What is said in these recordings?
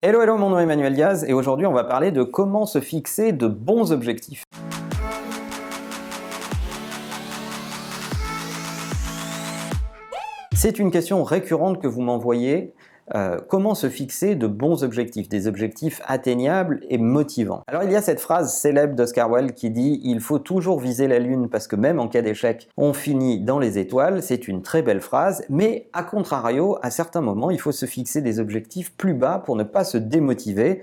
Hello, hello, mon nom est Emmanuel Diaz et aujourd'hui on va parler de comment se fixer de bons objectifs. C'est une question récurrente que vous m'envoyez euh, comment se fixer de bons objectifs, des objectifs atteignables et motivants? Alors il y a cette phrase célèbre d'Oscar Wilde qui dit il faut toujours viser la lune parce que même en cas d'échec, on finit dans les étoiles. C'est une très belle phrase, mais à contrario, à certains moments, il faut se fixer des objectifs plus bas pour ne pas se démotiver.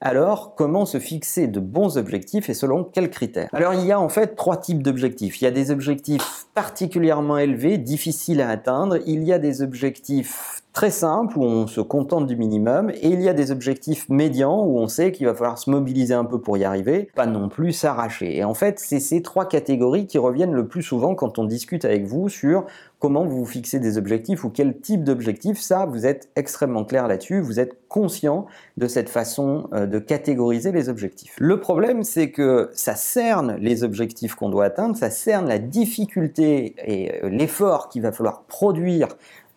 Alors, comment se fixer de bons objectifs et selon quels critères? Alors, il y a en fait trois types d'objectifs. Il y a des objectifs particulièrement élevés, difficiles à atteindre. Il y a des objectifs très simples où on se contente du minimum et il y a des objectifs médians où on sait qu'il va falloir se mobiliser un peu pour y arriver, pas non plus s'arracher. Et en fait, c'est ces trois catégories qui reviennent le plus souvent quand on discute avec vous sur comment vous fixez des objectifs ou quel type d'objectif. Ça, vous êtes extrêmement clair là-dessus, vous êtes conscient de cette façon euh, de catégoriser les objectifs. Le problème, c'est que ça cerne les objectifs qu'on doit atteindre, ça cerne la difficulté et euh, l'effort qu'il va falloir produire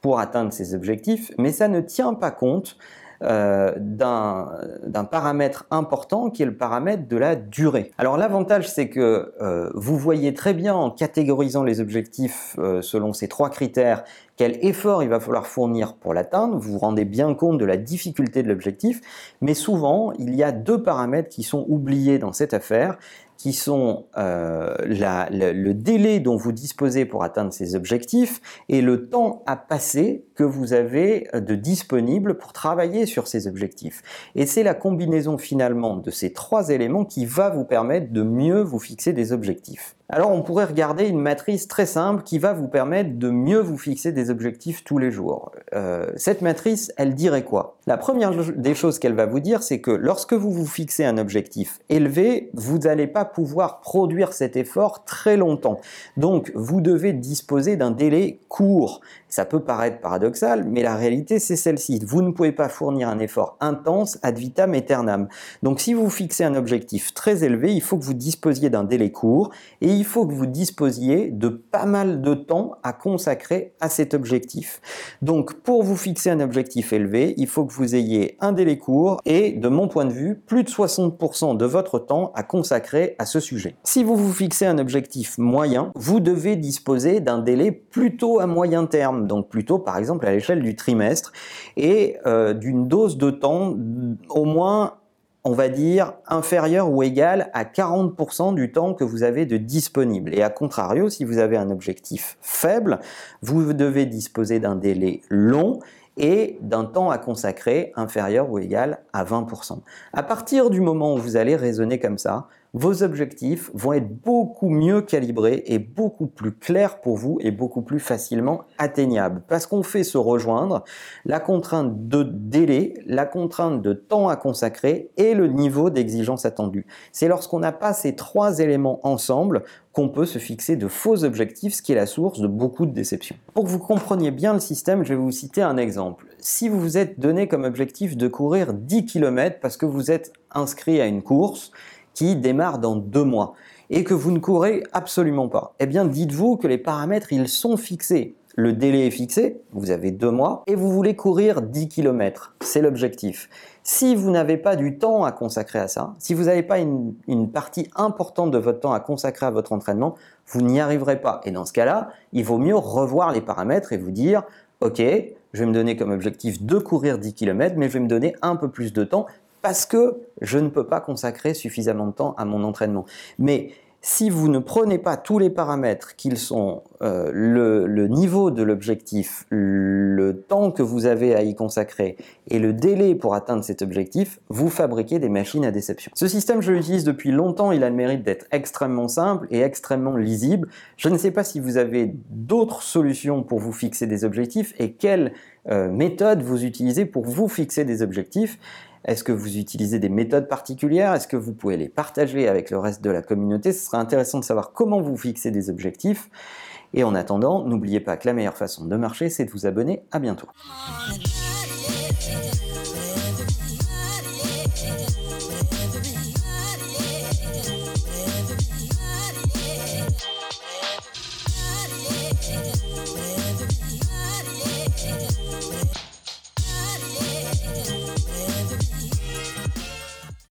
pour atteindre ces objectifs, mais ça ne tient pas compte euh, d'un paramètre important qui est le paramètre de la durée. Alors l'avantage c'est que euh, vous voyez très bien en catégorisant les objectifs euh, selon ces trois critères quel effort il va falloir fournir pour l'atteindre, vous vous rendez bien compte de la difficulté de l'objectif, mais souvent il y a deux paramètres qui sont oubliés dans cette affaire, qui sont euh, le, délai dont vous disposez pour atteindre ces objectifs et le temps à passer que vous avez de disponible pour travailler sur ces objectifs. Et c'est la combinaison finalement de ces trois éléments qui va vous permettre de mieux vous fixer des objectifs. Alors on pourrait regarder une matrice très simple qui va vous permettre de mieux vous fixer des objectifs tous les jours. Euh, cette matrice, elle dirait quoi? La première des choses qu'elle va vous dire, c'est que lorsque vous vous fixez un objectif élevé, vous n'allez pas pouvoir produire cet effort très longtemps. Donc vous devez disposer d'un délai court. Ça peut paraître paradoxal, mais la réalité c'est celle-ci. Vous ne pouvez pas fournir un effort intense ad vitam aeternam. Donc si vous fixez un objectif très élevé, il faut que vous disposiez d'un délai court et il faut que vous disposiez de pas mal de temps à consacrer à cet objectif. Donc pour vous fixer un objectif élevé, il faut que vous ayez un délai court et de mon point de vue, plus de 60% de votre temps à consacrer à ce sujet. Si vous vous fixez un objectif moyen, vous devez disposer d'un délai plutôt à moyen terme, donc plutôt par exemple à l'échelle du trimestre et euh, d'une dose de temps au moins on va dire, inférieur ou égal à 40% du temps que vous avez de disponible. Et à contrario, si vous avez un objectif faible, vous devez disposer d'un délai long et d'un temps à consacrer inférieur ou égal à 20%. À partir du moment où vous allez raisonner comme ça, vos objectifs vont être beaucoup mieux calibrés et beaucoup plus clairs pour vous et beaucoup plus facilement atteignables. Parce qu'on fait se rejoindre la contrainte de délai, la contrainte de temps à consacrer et le niveau d'exigence attendu. C'est lorsqu'on n'a pas ces trois éléments ensemble qu'on peut se fixer de faux objectifs, ce qui est la source de beaucoup de déceptions. Pour que vous compreniez bien le système, je vais vous citer un exemple. Si vous vous êtes donné comme objectif de courir 10 km parce que vous êtes inscrit à une course, qui démarre dans deux mois et que vous ne courez absolument pas, eh bien dites-vous que les paramètres, ils sont fixés. Le délai est fixé, vous avez deux mois, et vous voulez courir 10 km. C'est l'objectif. Si vous n'avez pas du temps à consacrer à ça, si vous n'avez pas une, une, partie importante de votre temps à consacrer à votre entraînement, vous n'y arriverez pas. Et dans ce cas-là, il vaut mieux revoir les paramètres et vous dire, OK, je vais me donner comme objectif de courir 10 km, mais je vais me donner un peu plus de temps parce que je ne peux pas consacrer suffisamment de temps à mon entraînement. Mais si vous ne prenez pas tous les paramètres qu'ils sont euh, le, niveau de l'objectif, le temps que vous avez à y consacrer et le délai pour atteindre cet objectif, vous fabriquez des machines à déception. Ce système, je l'utilise depuis longtemps, il a le mérite d'être extrêmement simple et extrêmement lisible. Je ne sais pas si vous avez d'autres solutions pour vous fixer des objectifs et quelles euh, méthodes vous utilisez pour vous fixer des objectifs. Est-ce que vous utilisez des méthodes particulières? Est-ce que vous pouvez les partager avec le reste de la communauté? Ce serait intéressant de savoir comment vous fixez des objectifs. Et en attendant, n'oubliez pas que la meilleure façon de marcher, c'est de vous abonner. À bientôt.